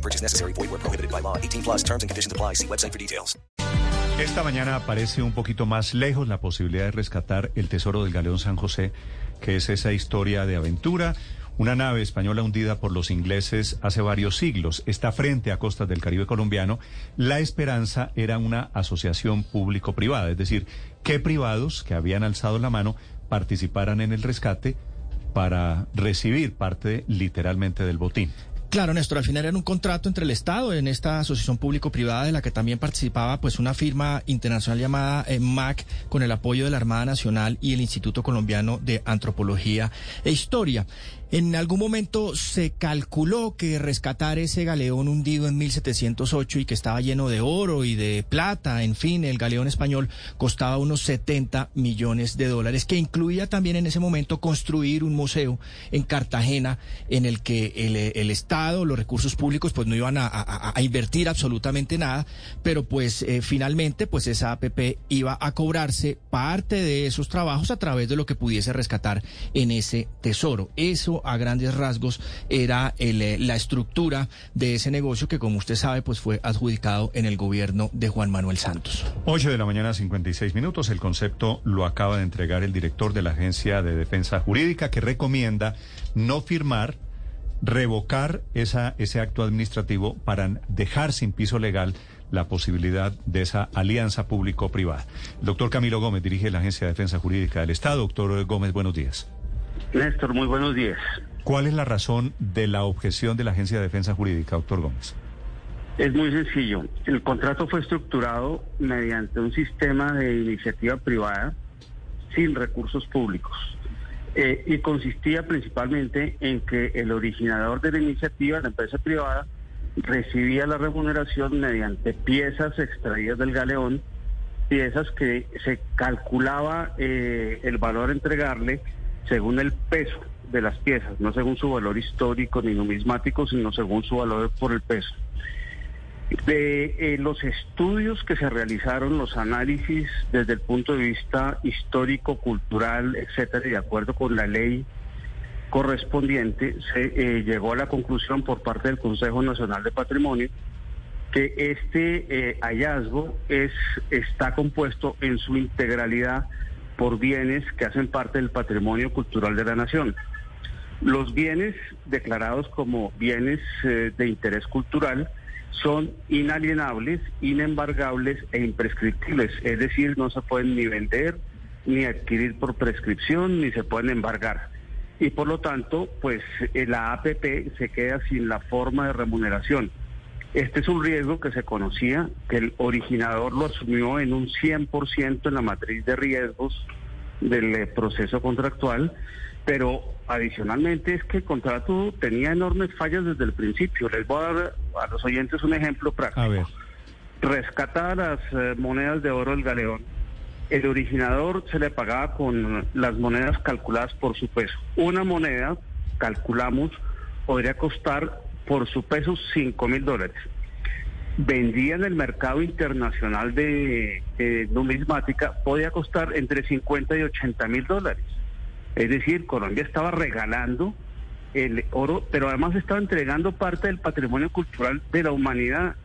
No purchase necessary. Void where prohibited by law. 18 plus terms and conditions apply. See website for details. Esta mañana aparece un poquito más lejos la posibilidad de rescatar el tesoro del Galeón San José, que es esa historia de aventura. Una nave española hundida por los ingleses hace varios siglos está frente a costas del Caribe colombiano. La esperanza era una asociación público-privada, es decir, que privados que habían alzado la mano participaran en el rescate para recibir parte literalmente del botín. Claro, Néstor, al final era un contrato entre el Estado en esta asociación público-privada de la que también participaba pues una firma internacional llamada eh, MAC con el apoyo de la Armada Nacional y el Instituto Colombiano de Antropología e Historia. En algún momento se calculó que rescatar ese galeón hundido en 1708 y que estaba lleno de oro y de plata, en fin, el galeón español costaba unos 70 millones de dólares, que incluía también en ese momento construir un museo en Cartagena en el que el, Estado, los recursos públicos, pues no iban a invertir absolutamente nada, pero pues eh, finalmente pues esa APP iba a cobrarse parte de esos trabajos a través de lo que pudiese rescatar en ese tesoro. Eso a grandes rasgos era el, eh, la estructura de ese negocio que, como usted sabe, pues fue adjudicado en el gobierno de Juan Manuel Santos. 8 de la mañana, 56 minutos. El concepto lo acaba de entregar el director de la Agencia de Defensa Jurídica que recomienda no firmar revocar esa, ese acto administrativo para dejar sin piso legal la posibilidad de esa alianza público-privada. El doctor Camilo Gómez dirige la Agencia de Defensa Jurídica del Estado. Doctor Gómez, buenos días. Néstor, muy buenos días. ¿Cuál es la razón de la objeción de la Agencia de Defensa Jurídica, doctor Gómez? Es muy sencillo. El contrato fue estructurado mediante un sistema de iniciativa privada sin recursos públicos. Eh, y consistía principalmente en que el originador de la iniciativa, la empresa privada, recibía la remuneración mediante piezas extraídas del galeón, piezas que se calculaba eh, el valor a entregarle según el peso de las piezas, no según su valor histórico ni numismático, sino según su valor por el peso. De eh, los estudios que se realizaron, los análisis desde el punto de vista histórico, cultural, etcétera, y de acuerdo con la ley correspondiente, se eh, llegó a la conclusión por parte del Consejo Nacional de Patrimonio que este eh, hallazgo es, está compuesto en su integralidad por bienes que hacen parte del patrimonio cultural de la nación. Los bienes declarados como bienes eh, de interés cultural son inalienables, inembargables e imprescriptibles, es decir, no se pueden ni vender, ni adquirir por prescripción, ni se pueden embargar. Y por lo tanto, pues eh, la APP se queda sin la forma de remuneración. Este es un riesgo que se conocía, que el originador lo asumió en un 100% en la matriz de riesgos del eh, proceso contractual, pero adicionalmente es que el contrato tenía enormes fallas desde el principio. Les voy a dar a los oyentes un ejemplo práctico. A ver. Rescatar las eh, monedas de oro del galeón. El originador se le pagaba con las monedas calculadas por su peso. Una moneda, calculamos, podría costar por su peso 5 mil dólares. Vendía en el mercado internacional de, de numismática, podía costar entre 50 y 80 mil dólares. Es decir, Colombia estaba regalando el oro, pero además estaba entregando parte del patrimonio cultural de la humanidad,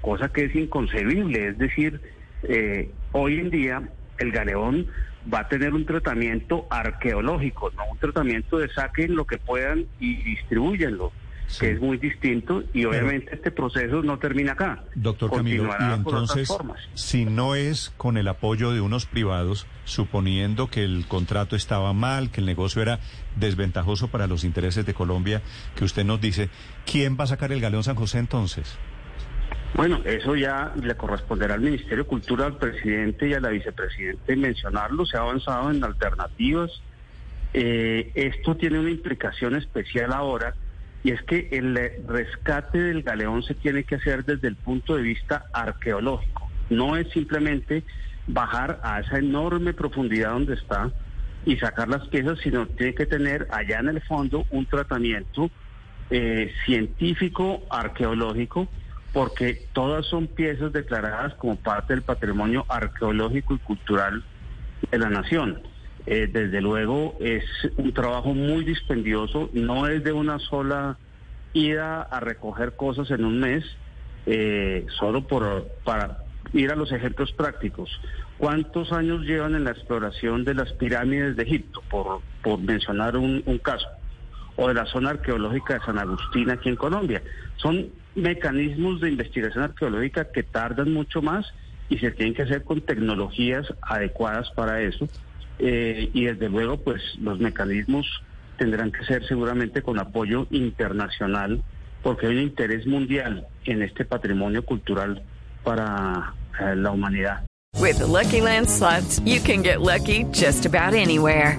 cosa que es inconcebible. Es decir, eh, hoy en día el galeón va a tener un tratamiento arqueológico, no un tratamiento de saquen lo que puedan y distribuyenlo. Sí. que es muy distinto y obviamente este proceso no termina acá. Doctor Camilo, y entonces, si no es con el apoyo de unos privados, suponiendo que el contrato estaba mal, que el negocio era desventajoso para los intereses de Colombia, que usted nos dice, ¿quién va a sacar el Galeón San José entonces? Bueno, eso ya le corresponderá al Ministerio de Cultura, al presidente y a la vicepresidente mencionarlo. Se ha avanzado en alternativas. Eh, esto tiene una implicación especial ahora y es que el eh, rescate del galeón se tiene que hacer desde el punto de vista arqueológico. No es simplemente bajar a esa enorme profundidad donde está y sacar las piezas, sino tiene que tener allá en el fondo un tratamiento eh, científico, arqueológico, porque todas son piezas declaradas como parte del patrimonio arqueológico y cultural de la nación. Eh, desde luego es un trabajo muy dispendioso, no es de una sola ida a recoger cosas en un mes, eh, solo por, para ir a los ejemplos prácticos. ¿Cuántos años llevan en la exploración de las pirámides de Egipto, por, por mencionar un, un caso? O de la zona arqueológica de San Agustín aquí en Colombia. Son mecanismos de investigación arqueológica que tardan mucho más y se tienen que hacer con tecnologías adecuadas para eso. Eh, y desde luego, pues los mecanismos tendrán que ser seguramente con apoyo internacional, porque hay un interés mundial en este patrimonio cultural para eh, la humanidad. With the Lucky Land you can get lucky just about anywhere.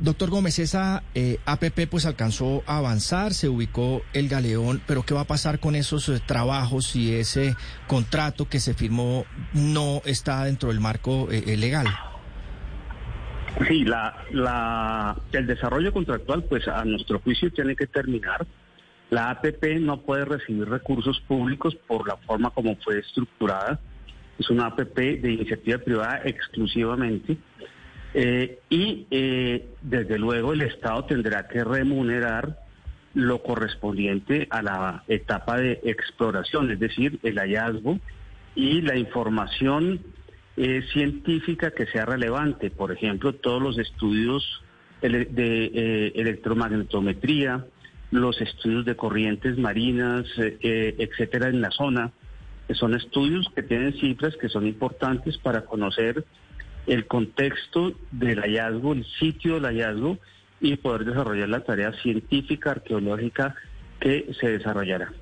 Doctor Gómez, esa eh, APP pues alcanzó a avanzar, se ubicó el galeón, pero ¿qué va a pasar con esos eh, trabajos si ese contrato que se firmó no está dentro del marco eh, legal? Sí, la, la, el desarrollo contractual, pues a nuestro juicio tiene que terminar. La APP no puede recibir recursos públicos por la forma como fue estructurada. Es una APP de iniciativa privada exclusivamente. Eh, y eh, desde luego el Estado tendrá que remunerar lo correspondiente a la etapa de exploración, es decir, el hallazgo y la información eh, científica que sea relevante. Por ejemplo, todos los estudios de electromagnetometría, los estudios de corrientes marinas, etcétera, en la zona, son estudios que tienen cifras que son importantes para conocer el contexto del hallazgo, el sitio del hallazgo y poder desarrollar la tarea científica, arqueológica que se desarrollará.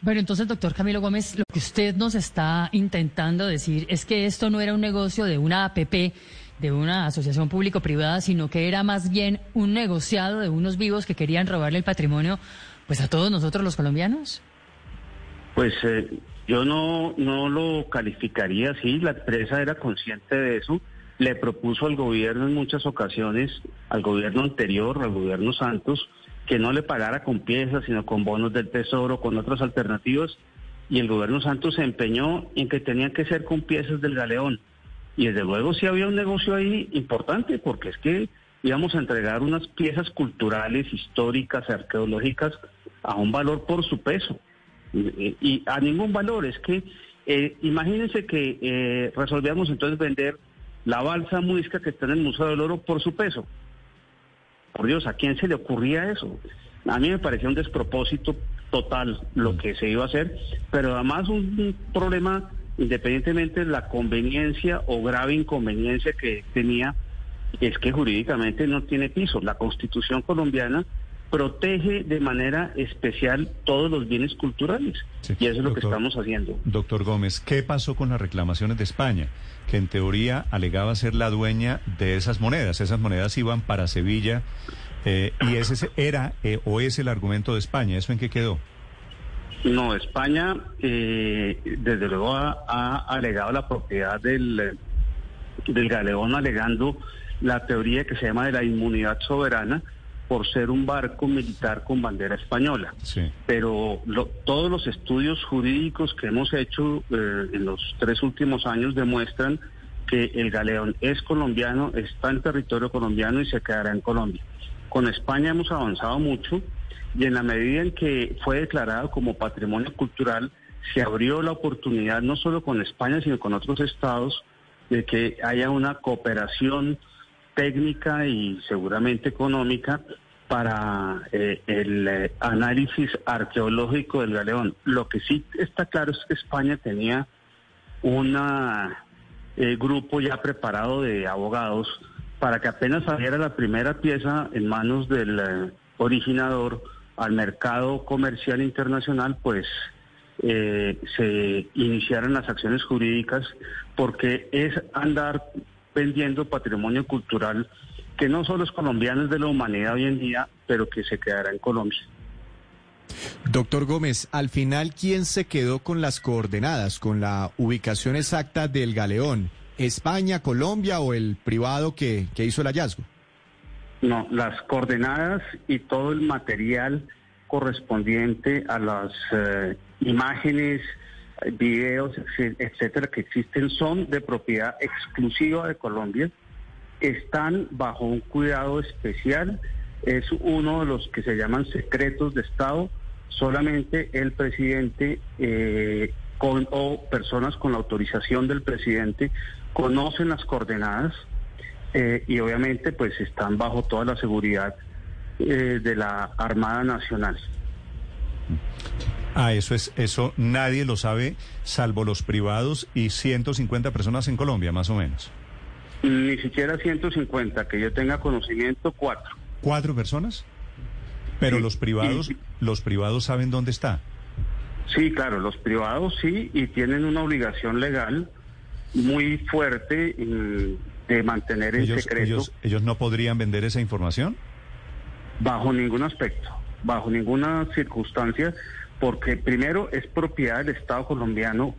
Bueno, entonces, doctor Camilo Gómez, lo que usted nos está intentando decir es que esto no era un negocio de una APP, de una asociación público-privada, sino que era más bien un negociado de unos vivos que querían robarle el patrimonio pues a todos nosotros los colombianos. Pues eh, yo no, no lo calificaría así, la empresa era consciente de eso, le propuso al gobierno en muchas ocasiones, al gobierno anterior, al gobierno Santos, que no le pagara con piezas, sino con bonos del Tesoro, con otras alternativas, y el gobierno Santos se empeñó en que tenían que ser con piezas del galeón. Y desde luego sí había un negocio ahí importante, porque es que íbamos a entregar unas piezas culturales, históricas, arqueológicas, a un valor por su peso y a ningún valor. Es que eh, imagínense que eh, resolvíamos entonces vender la balsa muisca que está en el Museo del Oro por su peso. Por Dios, ¿a quién se le ocurría eso? A mí me parecía un despropósito total lo que se iba a hacer, pero además un, problema independientemente de la conveniencia o grave inconveniencia que tenía, es que jurídicamente no tiene piso. La constitución colombiana protege de manera especial todos los bienes culturales. y eso es lo que estamos haciendo. Doctor Gómez, ¿qué pasó con las reclamaciones de España? Que en teoría alegaba ser la dueña de esas monedas. Esas monedas iban para Sevilla eh, y ese era eh, o es el argumento de España. ¿Eso en qué quedó? No, España eh, desde luego ha, ha, alegado la propiedad del, del galeón alegando la teoría que se llama de la inmunidad soberana por ser un barco militar con bandera española. Pero todos los estudios jurídicos que hemos hecho eh, en los tres últimos años demuestran que el galeón es colombiano, está en territorio colombiano y se quedará en Colombia. Con España hemos avanzado mucho y en la medida en que fue declarado como patrimonio cultural, se abrió la oportunidad no solo con España, sino con otros estados, de que haya una cooperación técnica y seguramente económica para eh, el eh, análisis arqueológico del galeón. Lo que sí está claro es que España tenía una eh, grupo ya preparado de abogados para que apenas saliera la primera pieza en manos del originador al mercado comercial internacional, pues se iniciaran las acciones jurídicas porque es andar vendiendo patrimonio cultural que no solo es colombiano, es de la humanidad hoy en día, pero que se quedará en Colombia. Doctor Gómez, al final, ¿quién se quedó con las coordenadas, con la ubicación exacta del galeón? ¿España, Colombia o el privado que, que hizo el hallazgo? No, las coordenadas y todo el material correspondiente a las eh, imágenes, videos, etcétera, que existen son de propiedad exclusiva de Colombia, están bajo un cuidado especial, es uno de los que se llaman secretos de Estado, solamente el presidente eh, o personas con la autorización del presidente conocen las coordenadas eh, y obviamente pues están bajo toda la seguridad eh, de la Armada Nacional. Ah, eso es, eso nadie lo sabe, salvo los privados y 150 personas en Colombia, más o menos. Ni siquiera 150, que yo tenga conocimiento, cuatro. ¿Cuatro personas? Pero los privados, los privados saben dónde está. Sí, claro, los privados sí, y tienen una obligación legal muy fuerte de mantener en ellos, secreto. Ellos, ellos no podrían vender esa información. Bajo ningún aspecto, bajo ninguna circunstancia, porque primero es propiedad del Estado colombiano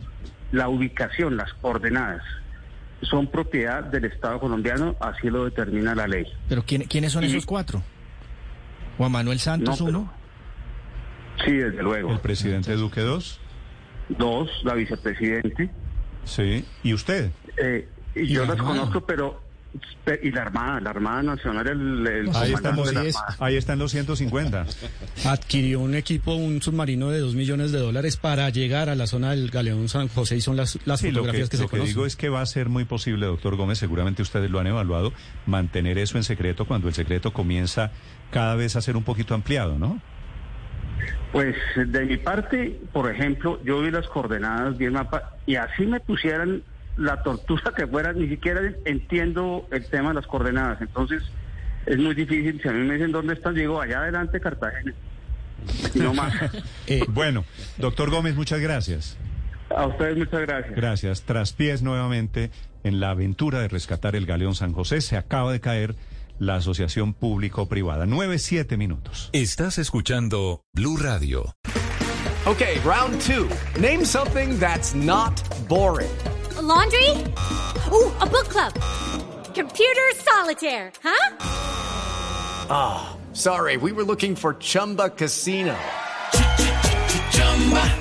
la ubicación, las coordenadas. Son propiedad del Estado colombiano, así lo determina la ley. ¿Pero quién, quiénes son Y- esos cuatro? Juan Manuel Santos, No, pero- uno. Sí, desde luego. El presidente Duque dos. Dos, la vicepresidente. Sí. ¿Y usted? Eh, y yo la las conozco, pero... Y la Armada, la Armada Nacional, el, el Ahí están, comandante los, de la sí es. Armada. ahí están los 150. adquirió un equipo, un submarino de 2 millones de dólares para llegar a la zona del Galeón San José y son las, las Sí, lo que, fotografías que, lo se que conocen. digo es que va a ser muy posible, doctor Gómez, seguramente ustedes lo han evaluado, mantener eso en secreto cuando el secreto comienza cada vez a ser un poquito ampliado, ¿no? Pues de mi parte, por ejemplo, yo vi las coordenadas, vi el mapa, y así me pusieran la tortura que fuera, ni siquiera entiendo el tema de las coordenadas. Entonces, es muy difícil. Si a mí me dicen dónde están, digo, allá adelante Cartagena. Y no más. Eh, bueno, doctor Gómez, muchas gracias. A ustedes muchas gracias. Gracias. Traspiés nuevamente en la aventura de rescatar el galeón San José. Se acaba de caer la asociación público-privada. Nueve, siete minutos. Estás escuchando Blue Radio. Okay, round two. Name something that's not boring. Laundry? Ooh, a book club. Computer solitaire, huh? Ah, sorry, we were looking for Chumba Casino.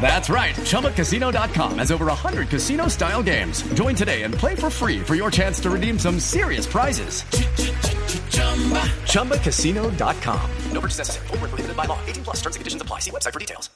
That's right. ChumbaCasino.com has over 100 casino style games. Join today and play for free for your chance to redeem some serious prizes. ChumbaCasino.com. No purchase necessary. Where prohibited by law. 18 plus terms and conditions apply. See website for details.